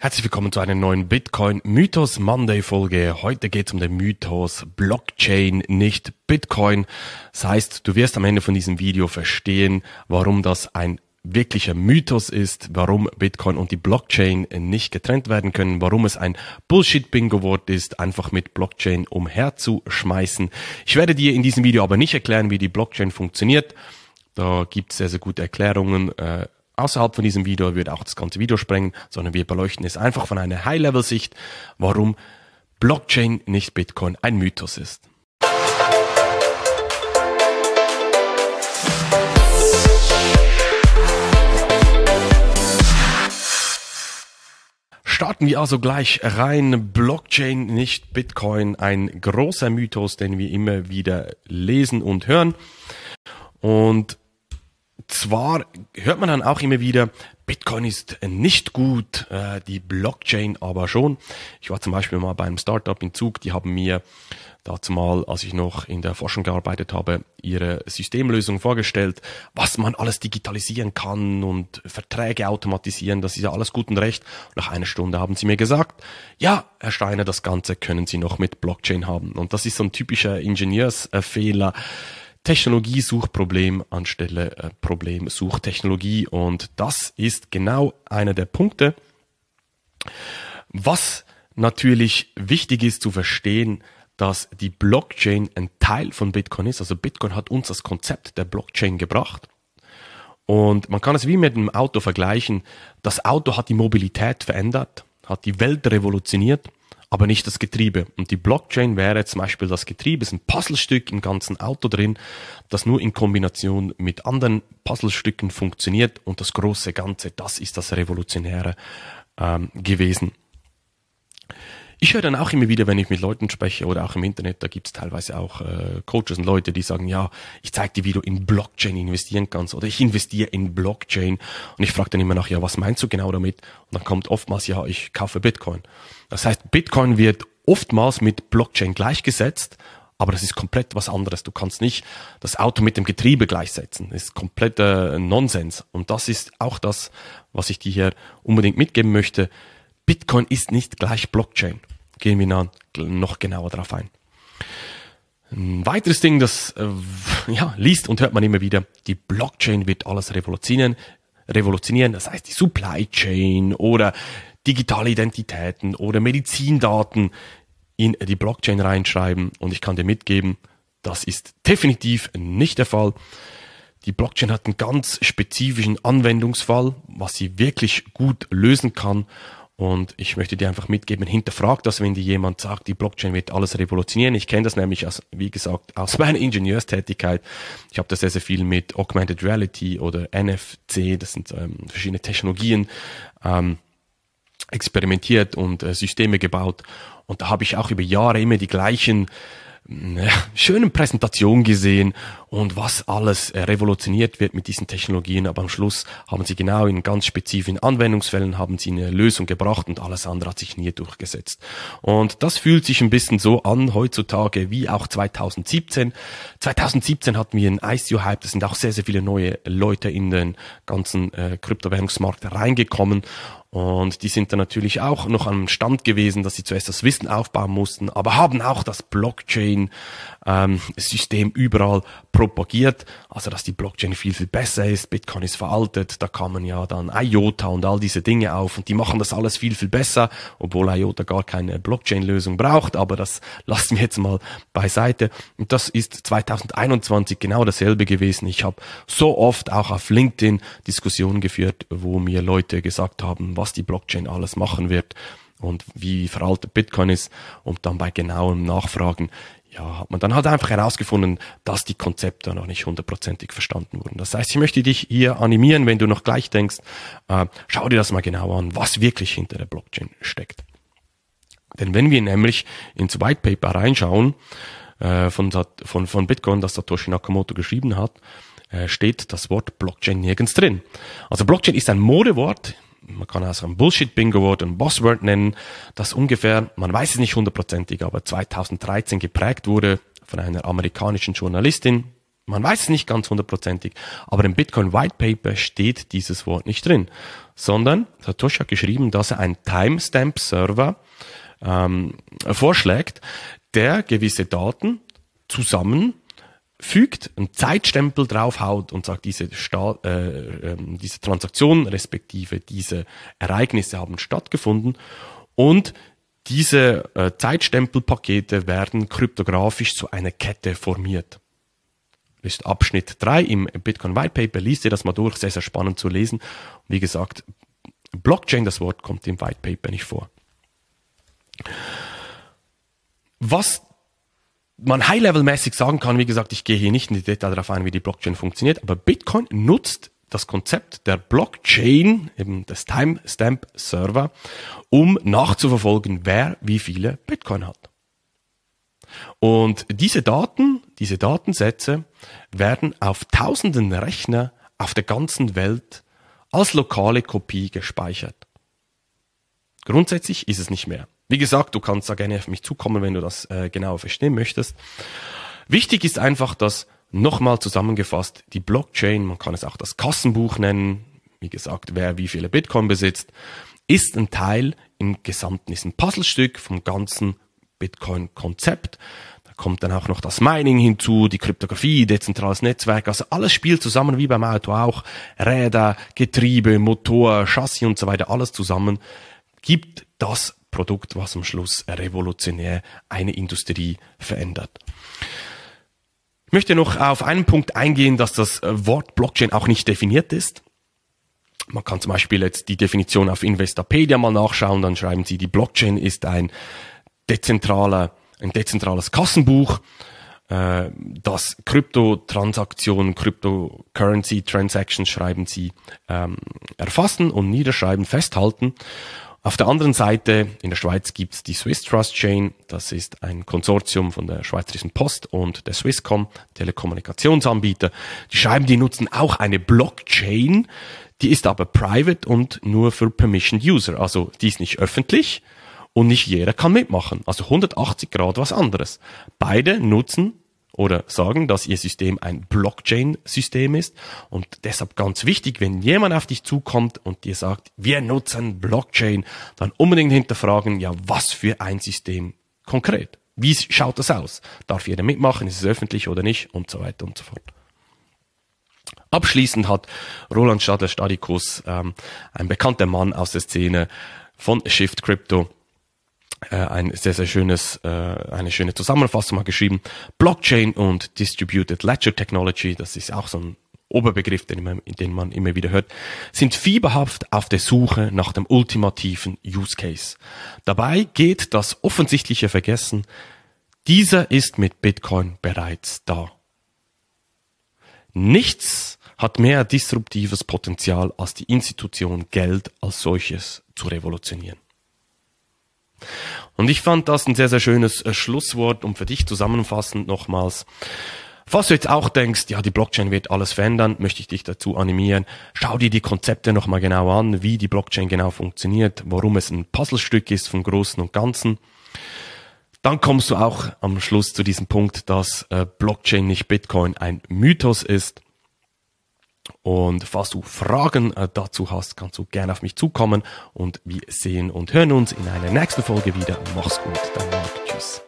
Herzlich willkommen zu einer neuen Bitcoin Mythos Monday Folge. Heute geht es um den Mythos Blockchain, nicht Bitcoin. Das heißt, du wirst am Ende von diesem Video verstehen, warum das ein wirklicher Mythos ist, warum Bitcoin und die Blockchain nicht getrennt werden können, warum es ein Bullshit-Bingo-Wort ist, einfach mit Blockchain umherzuschmeißen. Ich werde dir in diesem Video aber nicht erklären, wie die Blockchain funktioniert. Da gibt es sehr, sehr gute Erklärungen. Äh, außerhalb von diesem Video wird auch das ganze Video sprengen, sondern wir beleuchten es einfach von einer High-Level-Sicht, warum Blockchain nicht Bitcoin ein Mythos ist. Starten wir also gleich rein. Blockchain, nicht Bitcoin. Ein großer Mythos, den wir immer wieder lesen und hören. Und zwar hört man dann auch immer wieder, Bitcoin ist nicht gut, äh, die Blockchain aber schon. Ich war zum Beispiel mal bei einem Startup in Zug, die haben mir dazu mal, als ich noch in der Forschung gearbeitet habe, ihre Systemlösung vorgestellt, was man alles digitalisieren kann und Verträge automatisieren, das ist ja alles gut und recht. Nach einer Stunde haben sie mir gesagt, ja, Herr Steiner, das Ganze können Sie noch mit Blockchain haben. Und das ist so ein typischer Ingenieursfehler. Technologiesuchproblem anstelle äh, Problemsuchtechnologie. Und das ist genau einer der Punkte. Was natürlich wichtig ist zu verstehen, dass die Blockchain ein Teil von Bitcoin ist. Also Bitcoin hat uns das Konzept der Blockchain gebracht. Und man kann es wie mit einem Auto vergleichen. Das Auto hat die Mobilität verändert, hat die Welt revolutioniert aber nicht das Getriebe. Und die Blockchain wäre zum Beispiel das Getriebe, ist ein Puzzlestück im ganzen Auto drin, das nur in Kombination mit anderen Puzzlestücken funktioniert und das große Ganze, das ist das Revolutionäre ähm, gewesen. Ich höre dann auch immer wieder, wenn ich mit Leuten spreche oder auch im Internet, da gibt es teilweise auch äh, Coaches und Leute, die sagen, ja, ich zeige dir, wie du in Blockchain investieren kannst oder ich investiere in Blockchain und ich frage dann immer nach, ja, was meinst du genau damit? Und dann kommt oftmals, ja, ich kaufe Bitcoin. Das heißt, Bitcoin wird oftmals mit Blockchain gleichgesetzt, aber das ist komplett was anderes. Du kannst nicht das Auto mit dem Getriebe gleichsetzen. Das ist kompletter Nonsens. Und das ist auch das, was ich dir hier unbedingt mitgeben möchte. Bitcoin ist nicht gleich Blockchain. Gehen wir noch genauer darauf ein. Ein weiteres Ding, das äh, ja, liest und hört man immer wieder, die Blockchain wird alles revolutionieren, revolutionieren, das heißt die Supply Chain oder digitale Identitäten oder Medizindaten in die Blockchain reinschreiben und ich kann dir mitgeben, das ist definitiv nicht der Fall. Die Blockchain hat einen ganz spezifischen Anwendungsfall, was sie wirklich gut lösen kann und ich möchte dir einfach mitgeben, hinterfrag das, wenn dir jemand sagt, die Blockchain wird alles revolutionieren. Ich kenne das nämlich, als, wie gesagt, aus meiner Ingenieurstätigkeit. Ich habe da sehr, sehr viel mit Augmented Reality oder NFC, das sind ähm, verschiedene Technologien, ähm, experimentiert und äh, Systeme gebaut. Und da habe ich auch über Jahre immer die gleichen ja, schönen Präsentation gesehen und was alles äh, revolutioniert wird mit diesen Technologien. Aber am Schluss haben sie genau in ganz spezifischen Anwendungsfällen haben sie eine Lösung gebracht und alles andere hat sich nie durchgesetzt. Und das fühlt sich ein bisschen so an heutzutage wie auch 2017. 2017 hatten wir einen ICO-Hype, da sind auch sehr, sehr viele neue Leute in den ganzen äh, Kryptowährungsmarkt reingekommen und die sind dann natürlich auch noch am Stand gewesen, dass sie zuerst das Wissen aufbauen mussten, aber haben auch das Blockchain-System ähm, überall propagiert. Also, dass die Blockchain viel, viel besser ist. Bitcoin ist veraltet. Da kamen ja dann IOTA und all diese Dinge auf und die machen das alles viel, viel besser, obwohl IOTA gar keine Blockchain-Lösung braucht. Aber das lassen wir jetzt mal beiseite. Und das ist 2021 genau dasselbe gewesen. Ich habe so oft auch auf LinkedIn Diskussionen geführt, wo mir Leute gesagt haben, was die Blockchain alles machen wird und wie veraltet Bitcoin ist und dann bei genauem Nachfragen ja, hat man dann halt einfach herausgefunden, dass die Konzepte noch nicht hundertprozentig verstanden wurden. Das heißt, ich möchte dich hier animieren, wenn du noch gleich denkst, äh, schau dir das mal genau an, was wirklich hinter der Blockchain steckt. Denn wenn wir nämlich ins White Paper reinschauen, äh, von, von, von Bitcoin, das Satoshi Nakamoto geschrieben hat, äh, steht das Wort Blockchain nirgends drin. Also Blockchain ist ein Modewort, man kann also ein Bullshit-Bingo-Wort, ein Bossword nennen, das ungefähr, man weiß es nicht hundertprozentig, aber 2013 geprägt wurde von einer amerikanischen Journalistin, Man weiß es nicht ganz hundertprozentig, aber im Bitcoin White Paper steht dieses Wort nicht drin, sondern Satoshi hat geschrieben, dass er einen Timestamp-Server ähm, vorschlägt, der gewisse Daten zusammenfügt, einen Zeitstempel draufhaut und sagt, diese, Sta äh, äh, diese Transaktionen respektive diese Ereignisse haben stattgefunden und diese äh, Zeitstempelpakete werden kryptografisch zu einer Kette formiert. Das ist Abschnitt 3 im Bitcoin White Paper. Liest ihr das mal durch, sehr, sehr spannend zu lesen. Wie gesagt, Blockchain, das Wort kommt im White Paper nicht vor. Was man high-level-mäßig sagen kann, wie gesagt, ich gehe hier nicht in die Detail darauf ein, wie die Blockchain funktioniert, aber Bitcoin nutzt das Konzept der Blockchain, eben des Timestamp-Server, um nachzuverfolgen, wer wie viele Bitcoin hat. Und diese Daten, diese Datensätze werden auf tausenden Rechner auf der ganzen Welt als lokale Kopie gespeichert. Grundsätzlich ist es nicht mehr. Wie gesagt, du kannst da gerne auf mich zukommen, wenn du das äh, genauer verstehen möchtest. Wichtig ist einfach, dass nochmal zusammengefasst die Blockchain, man kann es auch das Kassenbuch nennen, wie gesagt, wer wie viele Bitcoin besitzt, ist ein Teil im Gesamten, ist ein Puzzlestück vom ganzen Bitcoin-Konzept. Da kommt dann auch noch das Mining hinzu, die Kryptographie, dezentrales Netzwerk, also alles spielt zusammen, wie beim Auto auch. Räder, Getriebe, Motor, Chassis und so weiter, alles zusammen gibt das Produkt, was am Schluss revolutionär eine Industrie verändert. Ich möchte noch auf einen Punkt eingehen, dass das Wort Blockchain auch nicht definiert ist. Man kann zum Beispiel jetzt die Definition auf Investopedia mal nachschauen, dann schreiben sie, die Blockchain ist ein dezentraler, ein dezentrales Kassenbuch, äh, das Kryptotransaktionen, Cryptocurrency Transactions schreiben sie, ähm, erfassen und niederschreiben, festhalten. Auf der anderen Seite, in der Schweiz gibt es die Swiss Trust Chain. Das ist ein Konsortium von der Schweizerischen Post und der Swisscom, Telekommunikationsanbieter. Die schreiben, die nutzen auch eine Blockchain. Die ist aber private und nur für Permissioned User. Also die ist nicht öffentlich und nicht jeder kann mitmachen. Also 180 Grad was anderes. Beide nutzen oder sagen, dass ihr System ein Blockchain-System ist. Und deshalb ganz wichtig, wenn jemand auf dich zukommt und dir sagt, wir nutzen Blockchain, dann unbedingt hinterfragen, ja, was für ein System konkret? Wie schaut das aus? Darf jeder mitmachen? Ist es öffentlich oder nicht? Und so weiter und so fort. Abschließend hat Roland Stadler Stadikus, ähm, ein bekannter Mann aus der Szene von Shift Crypto, ein sehr, sehr schönes, äh, eine schöne Zusammenfassung mal geschrieben. Blockchain und Distributed Ledger Technology, das ist auch so ein Oberbegriff, den man, den man immer wieder hört, sind fieberhaft auf der Suche nach dem ultimativen Use Case. Dabei geht das offensichtliche vergessen. Dieser ist mit Bitcoin bereits da. Nichts hat mehr disruptives Potenzial als die Institution Geld als solches zu revolutionieren. Und ich fand das ein sehr, sehr schönes äh, Schlusswort, um für dich zusammenfassend nochmals. Falls du jetzt auch denkst, ja, die Blockchain wird alles verändern, möchte ich dich dazu animieren. Schau dir die Konzepte nochmal genau an, wie die Blockchain genau funktioniert, warum es ein Puzzlestück ist vom Großen und Ganzen. Dann kommst du auch am Schluss zu diesem Punkt, dass äh, Blockchain nicht Bitcoin ein Mythos ist. Und falls du Fragen äh, dazu hast, kannst du gerne auf mich zukommen und wir sehen und hören uns in einer nächsten Folge wieder. Mach's gut, dein Marc. Tschüss.